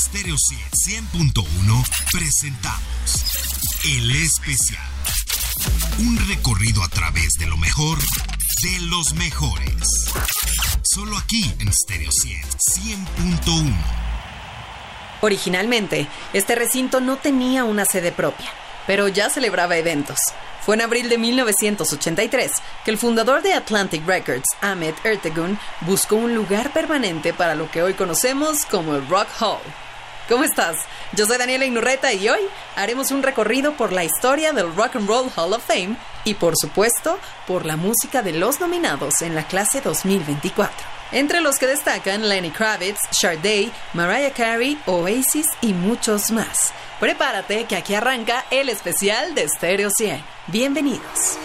Stereo 100.1 presentamos El Especial. Un recorrido a través de lo mejor de los mejores. Solo aquí en Stereo 100.1. Originalmente, este recinto no tenía una sede propia, pero ya celebraba eventos. Fue en abril de 1983 que el fundador de Atlantic Records, Ahmed Ertegun, buscó un lugar permanente para lo que hoy conocemos como el Rock Hall. ¿Cómo estás? Yo soy Daniela Inurreta y hoy haremos un recorrido por la historia del Rock and Roll Hall of Fame y por supuesto por la música de los nominados en la clase 2024. Entre los que destacan Lenny Kravitz, Sade, Mariah Carey, Oasis y muchos más. Prepárate que aquí arranca el especial de Stereo 100. Bienvenidos.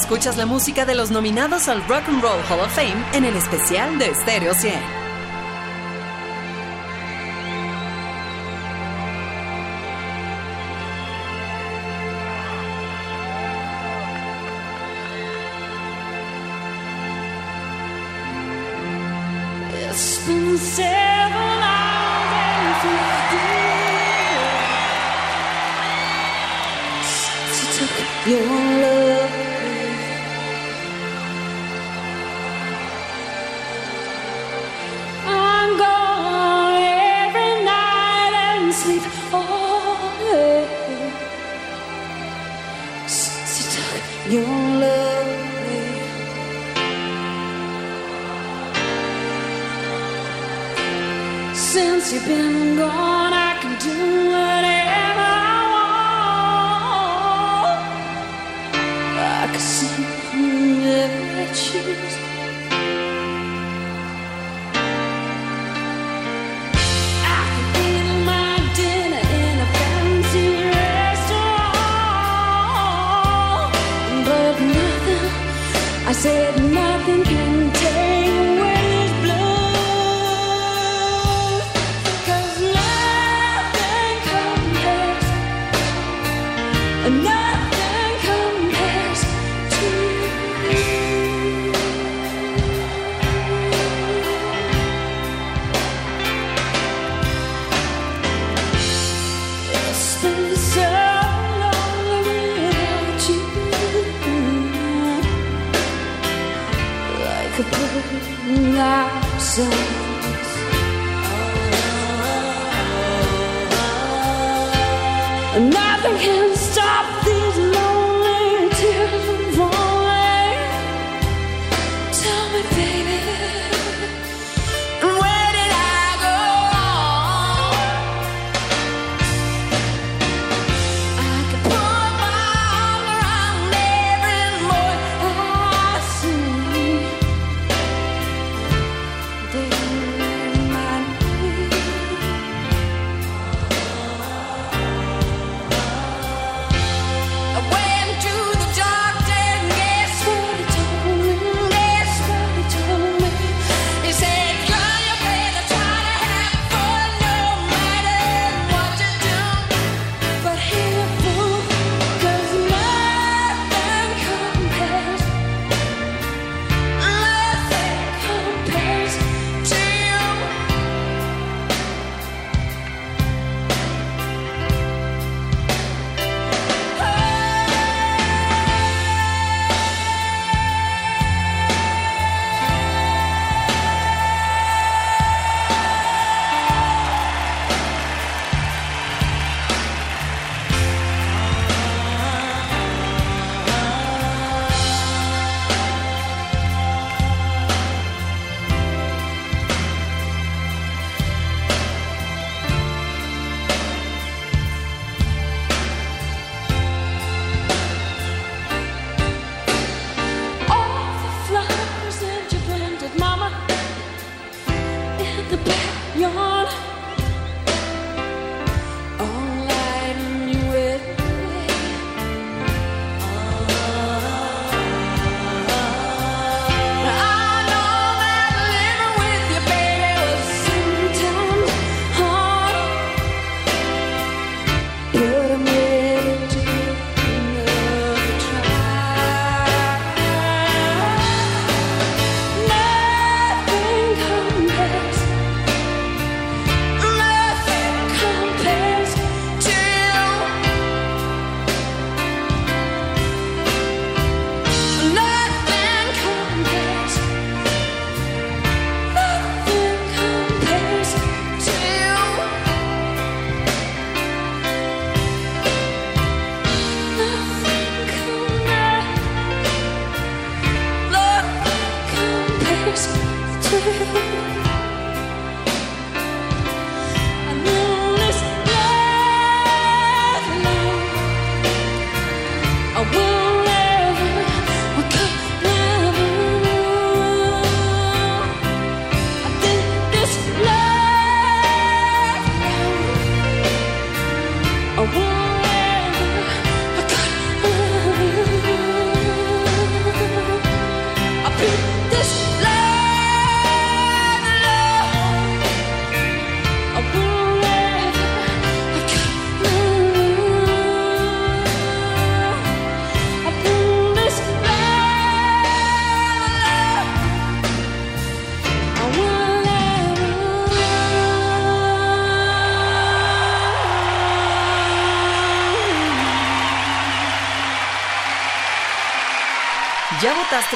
Escuchas la música de los nominados al Rock and Roll Hall of Fame en el especial de Stereo 100.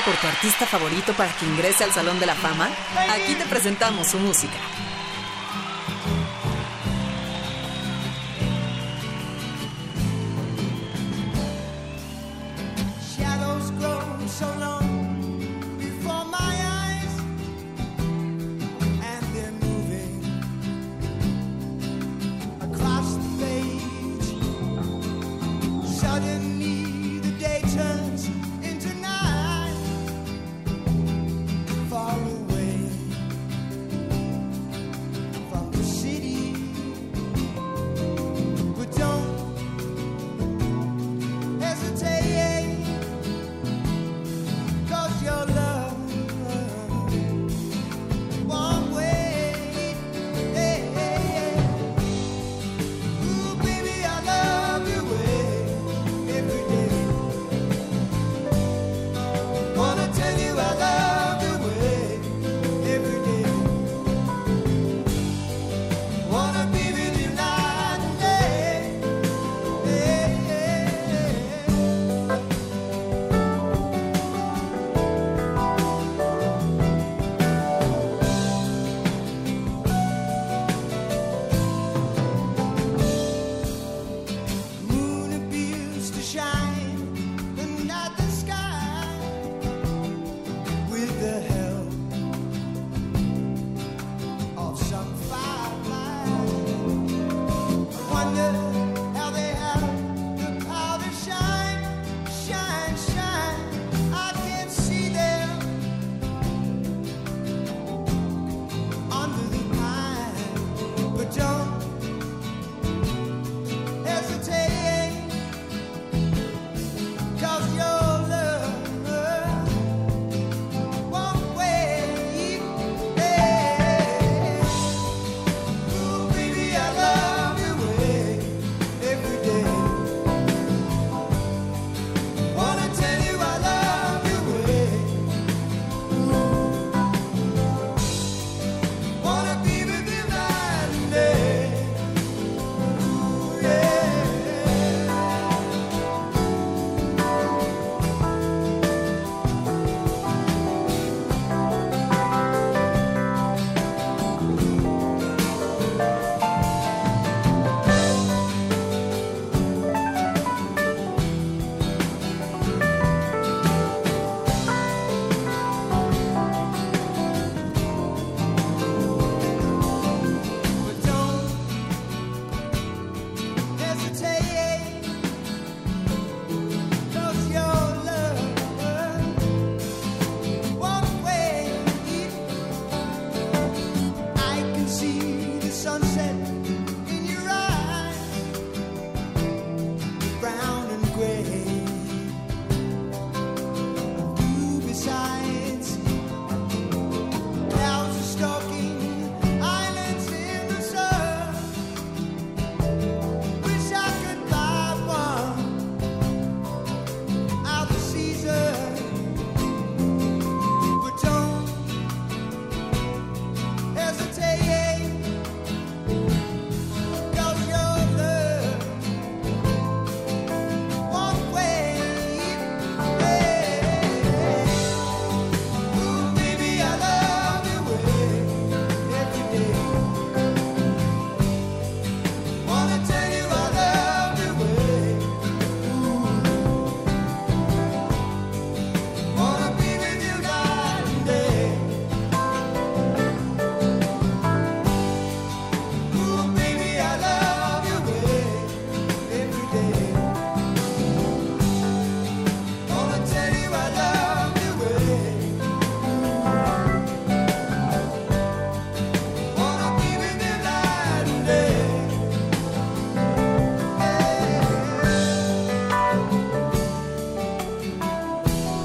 por tu artista favorito para que ingrese al Salón de la Fama? Aquí te presentamos su música. the day turns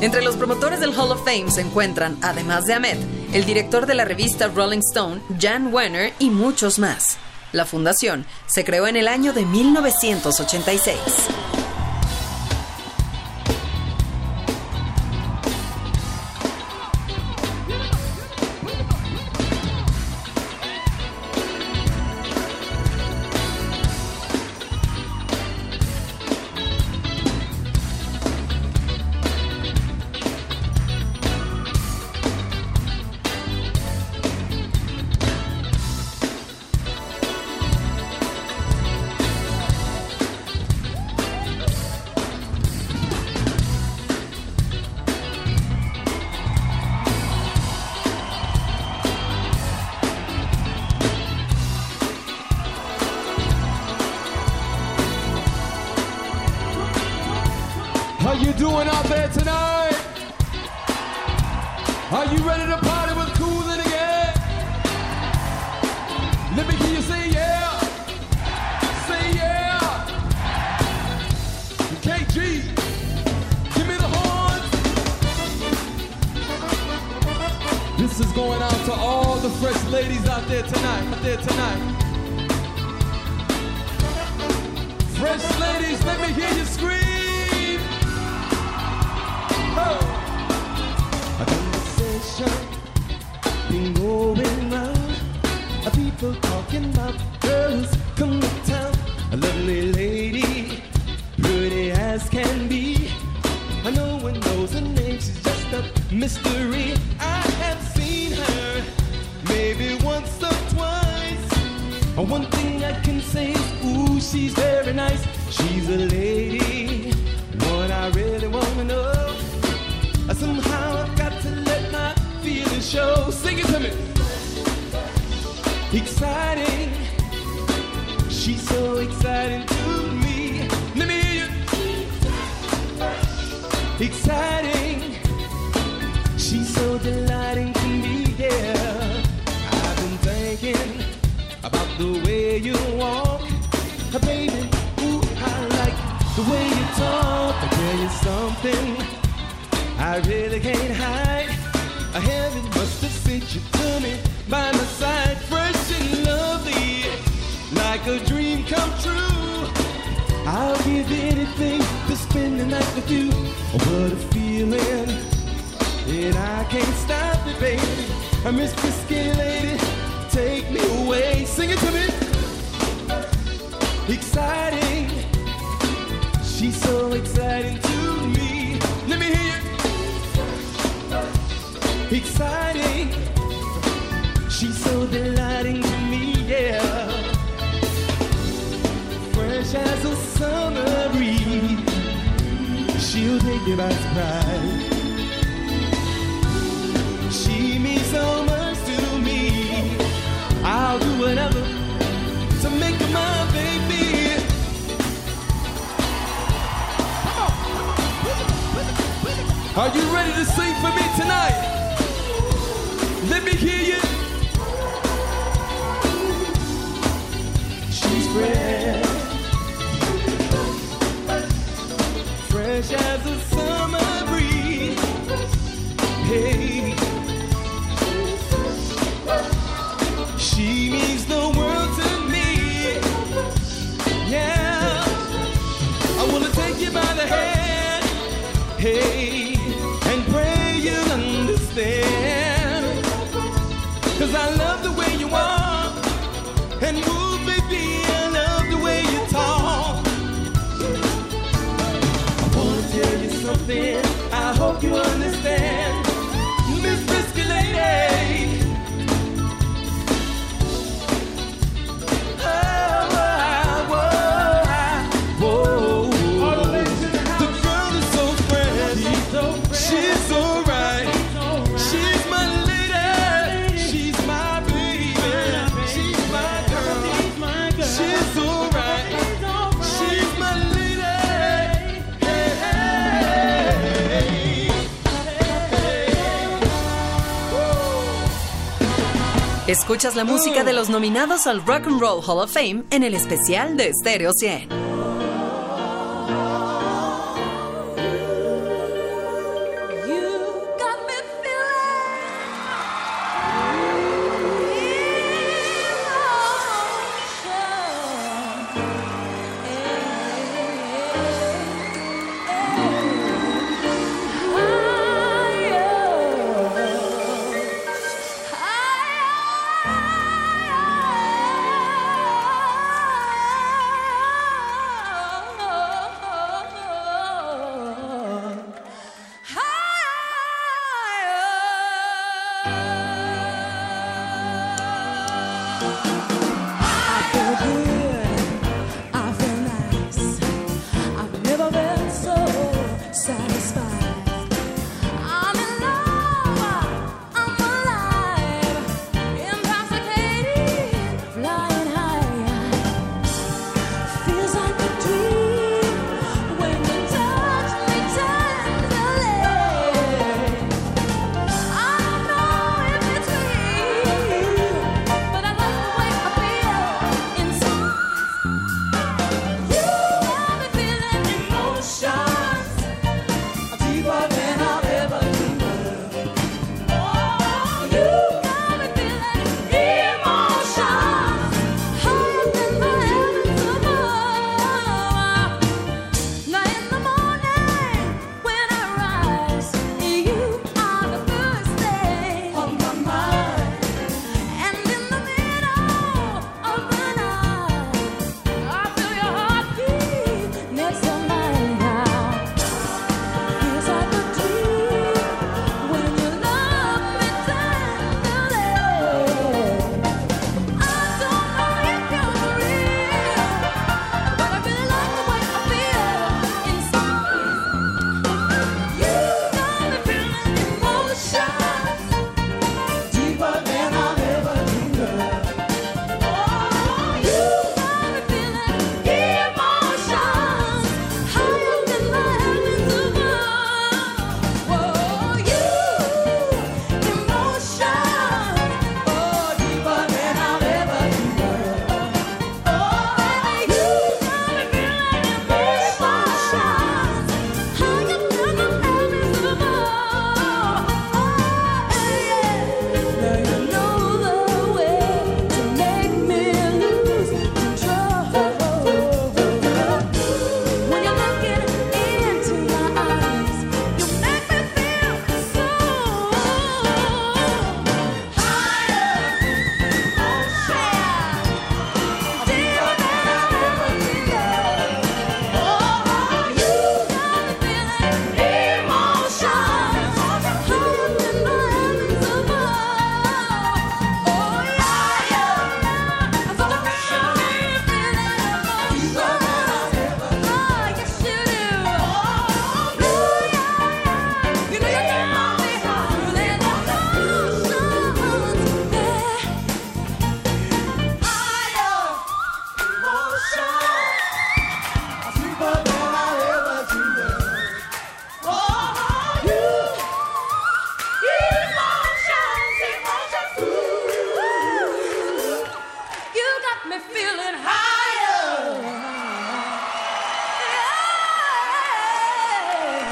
Entre los promotores del Hall of Fame se encuentran, además de Ahmed, el director de la revista Rolling Stone, Jan Werner, y muchos más. La fundación se creó en el año de 1986. I really can't hide. A heaven must have sent you to me by my side, fresh and lovely, like a dream come true. I'll give anything to spend the night with you. What a feeling, and I can't stop it, baby. I miss this skinny lady. Take me away, sing it to me. Exciting, she's so exciting exciting. She's so delighting to me, yeah. Fresh as a summer breeze, she'll take you by surprise. She means so much to me. I'll do whatever to make her my baby. Are you ready to sing for me tonight? Me hear you. She's fresh, fresh as a summer breeze. Hey, she means the world to me. Yeah, I wanna take you by the hand. Hey, Escuchas la música de los nominados al Rock and Roll Hall of Fame en el especial de Stereo 100.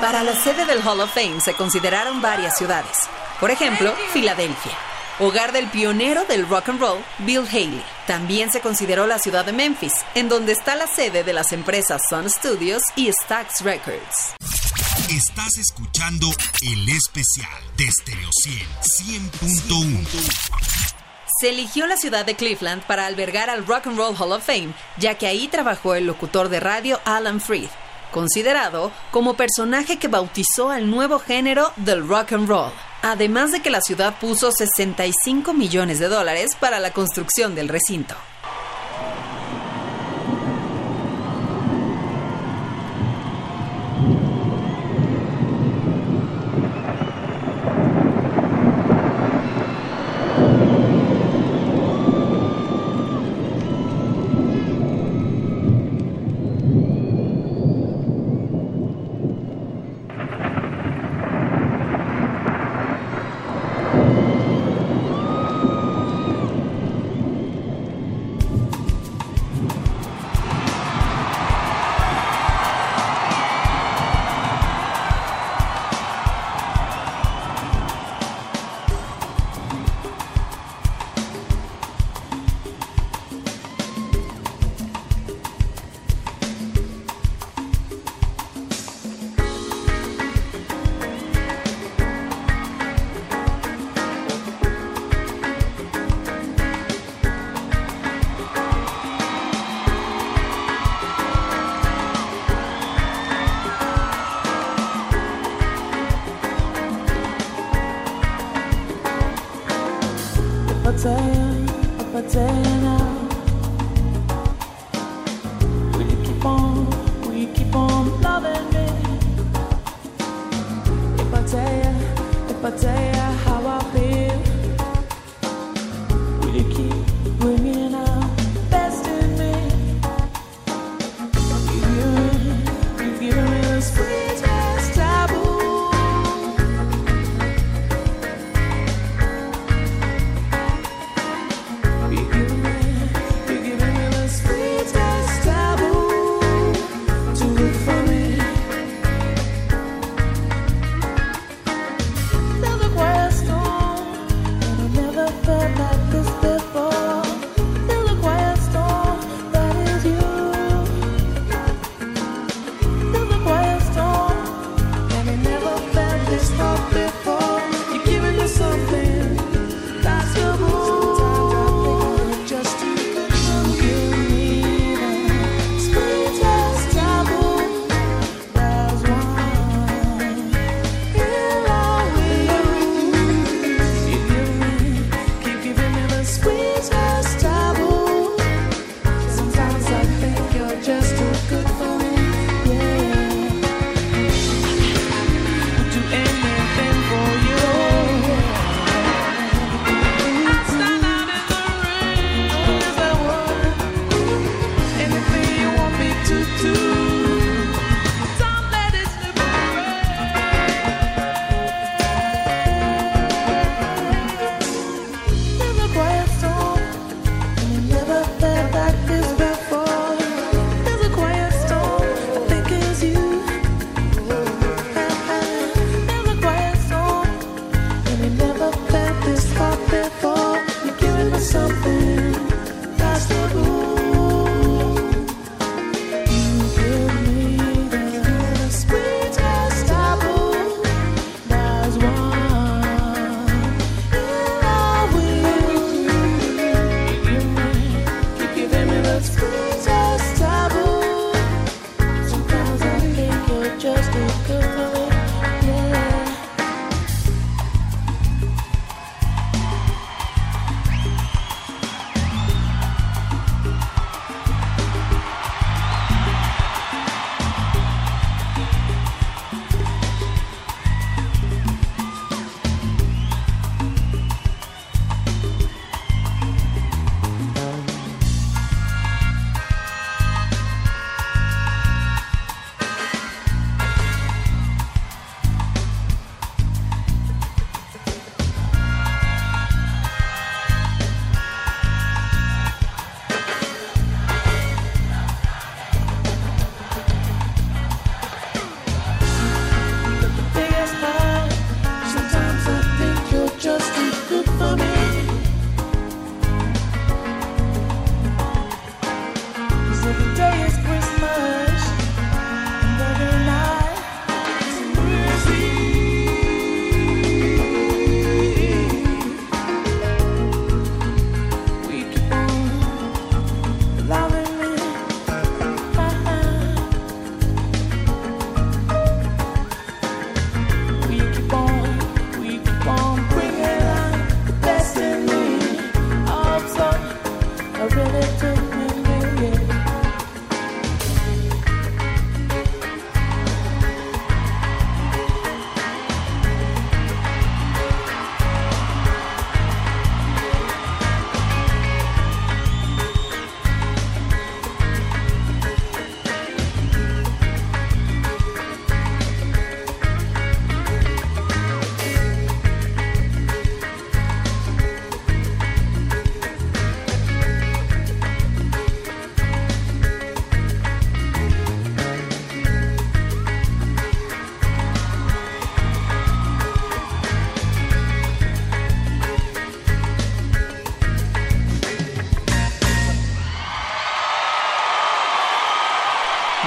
Para la sede del Hall of Fame se consideraron varias ciudades. Por ejemplo, Filadelfia, hogar del pionero del rock and roll, Bill Haley. También se consideró la ciudad de Memphis, en donde está la sede de las empresas Sun Studios y Stax Records. Estás escuchando el especial de Stereo 100 100.1. Se eligió la ciudad de Cleveland para albergar al Rock and Roll Hall of Fame, ya que ahí trabajó el locutor de radio Alan Freed, considerado como personaje que bautizó al nuevo género del rock and roll. Además de que la ciudad puso 65 millones de dólares para la construcción del recinto. dança, até.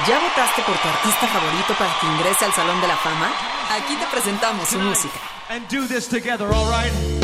¿Ya votaste por tu artista favorito para que ingrese al Salón de la Fama? Aquí te presentamos su música. And do this together, all right?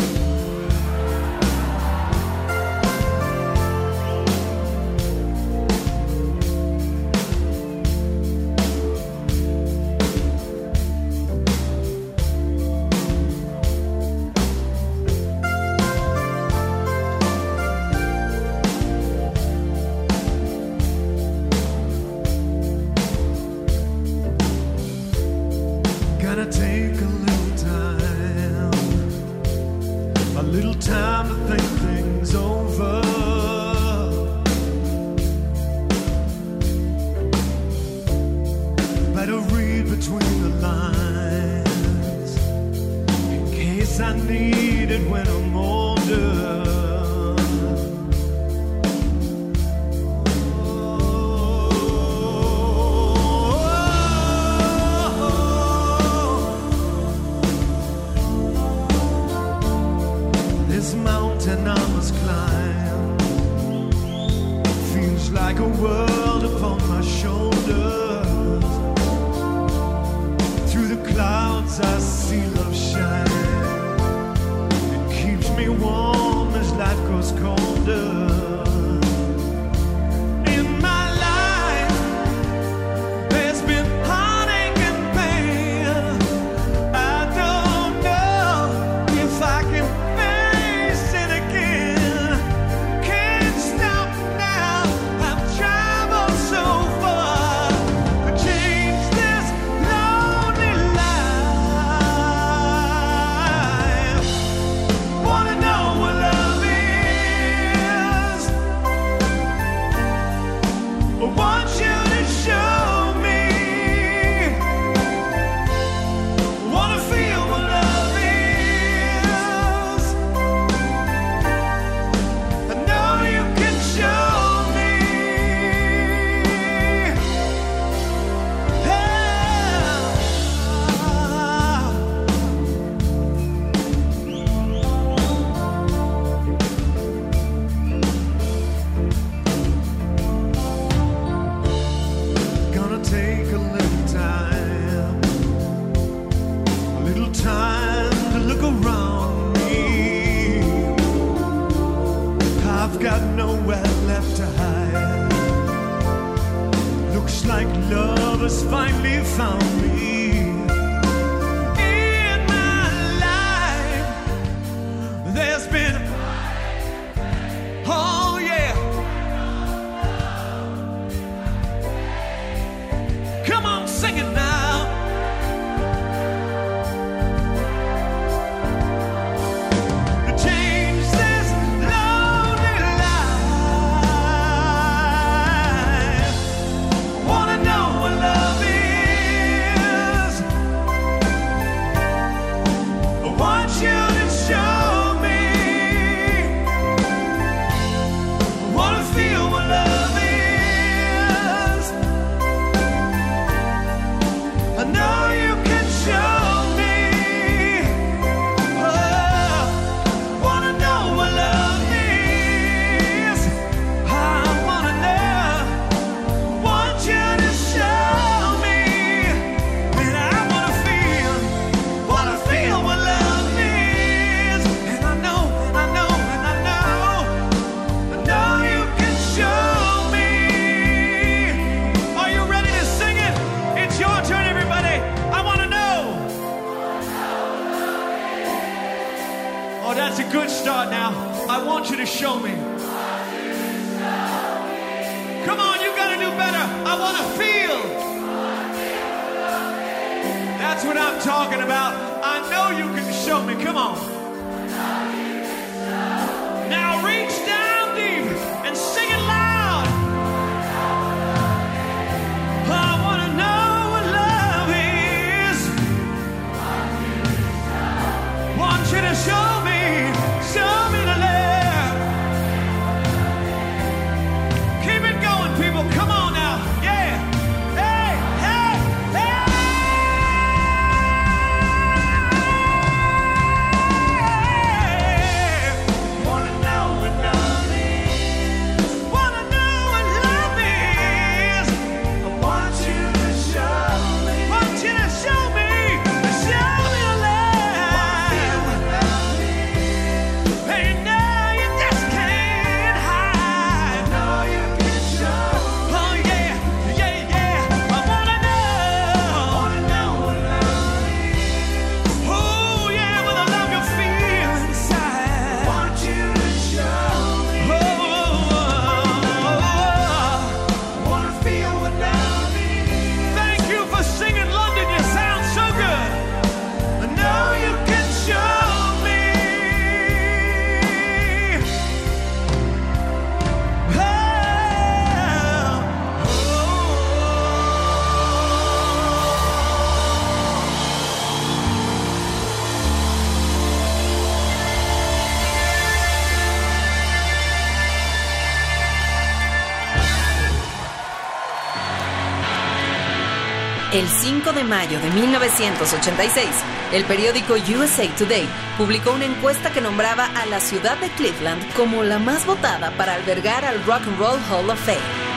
mayo de 1986, el periódico USA Today publicó una encuesta que nombraba a la ciudad de Cleveland como la más votada para albergar al Rock and Roll Hall of Fame.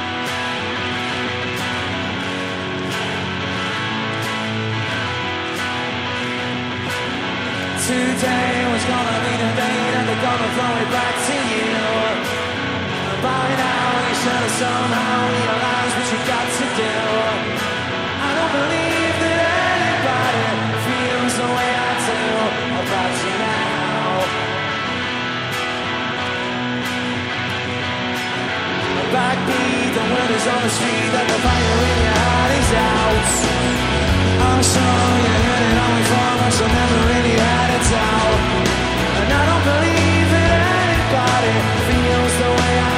on the street that the fire in your heart is out. I'm sure you heard it only never really had. And I don't believe that anybody feels the way I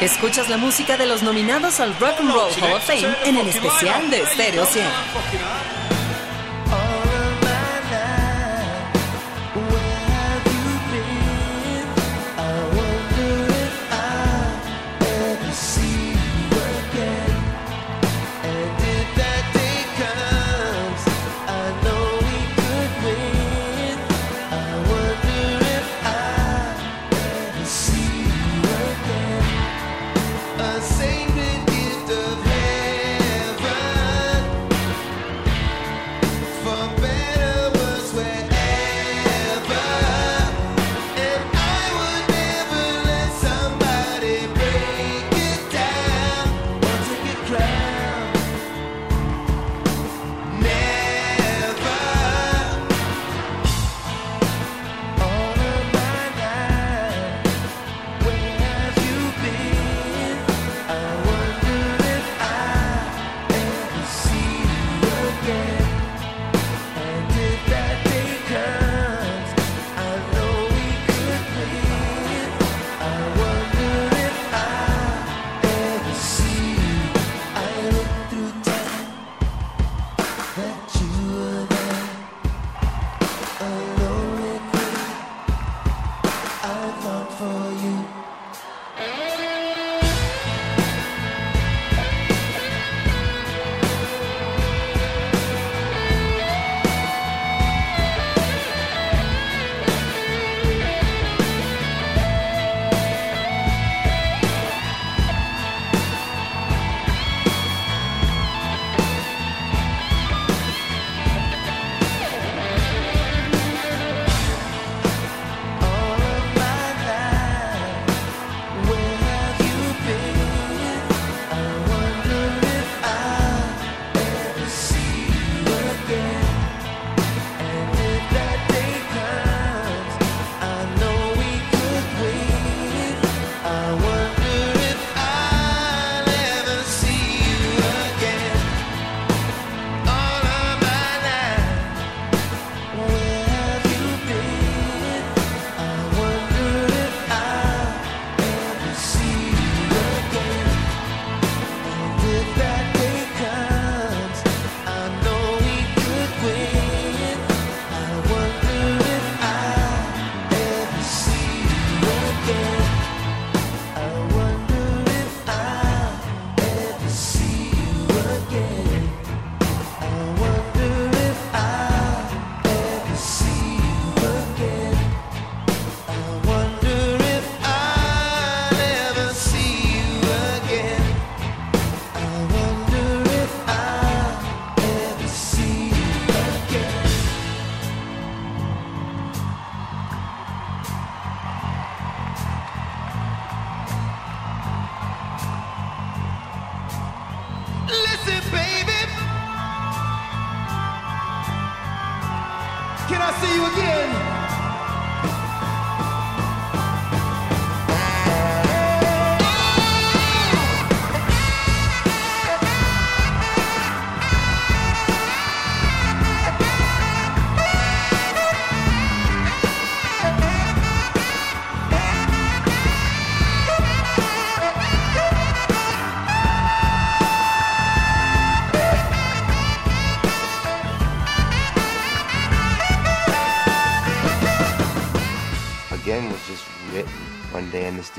Escuchas la música de los nominados al Rock and Roll Hall of Fame en el especial de Stereo 100.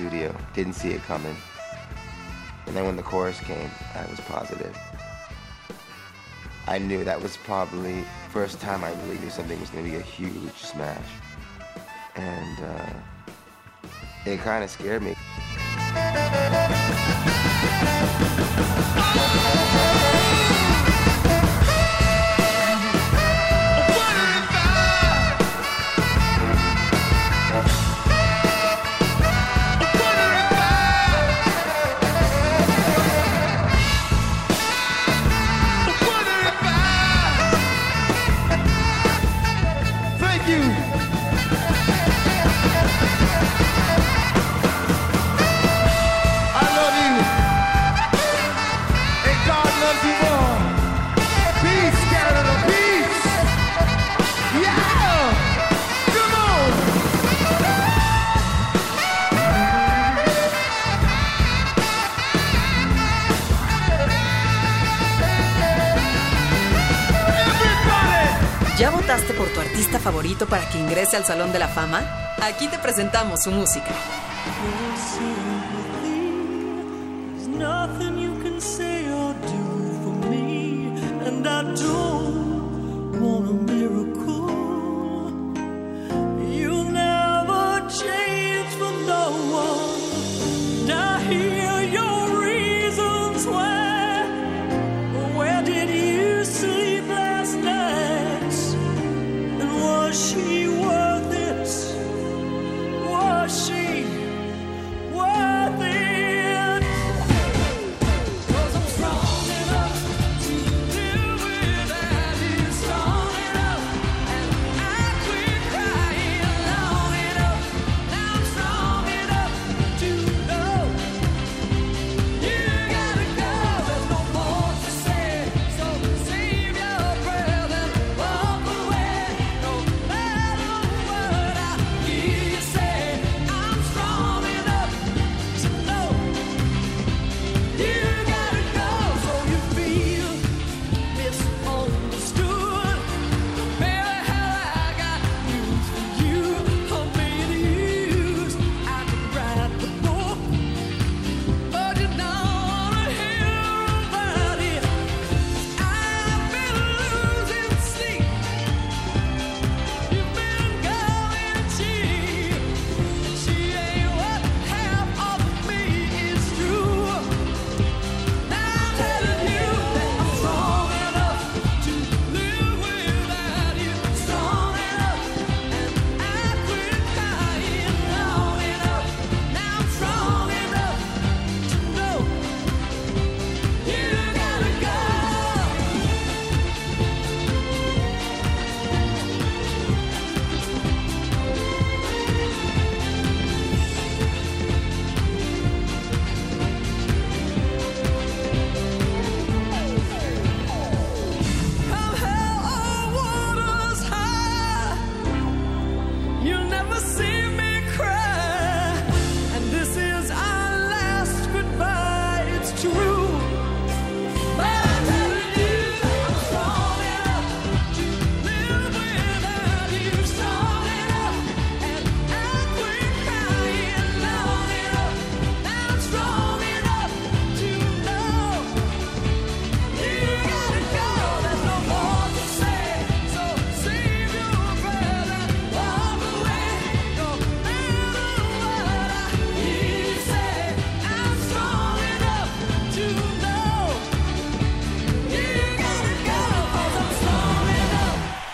studio. Didn't see it coming. And then when the chorus came, I was positive. I knew that was probably first time I really knew something was going to be a huge smash. And uh, it kind of scared me. al Salón de la Fama? Aquí te presentamos su música.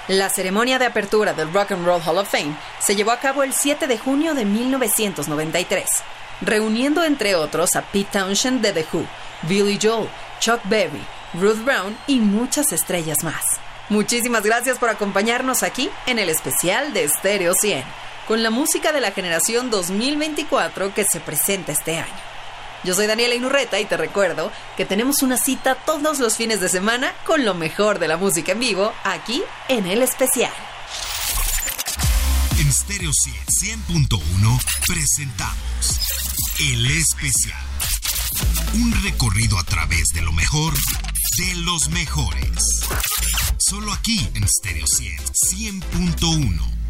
La ceremonia de apertura del Rock and Roll Hall of Fame se llevó a cabo el 7 de junio de 1993, reuniendo entre otros a Pete Townshend de The Who, Billy Joel, Chuck Berry, Ruth Brown y muchas estrellas más. Muchísimas gracias por acompañarnos aquí en el especial de Stereo 100, con la música de la generación 2024 que se presenta este año. Yo soy Daniela Inurreta y te recuerdo que tenemos una cita todos los fines de semana con lo mejor de la música en vivo aquí en el especial. En Stereo 100.1 presentamos El Especial. Un recorrido a través de lo mejor de los mejores. Solo aquí en Stereo 100.1.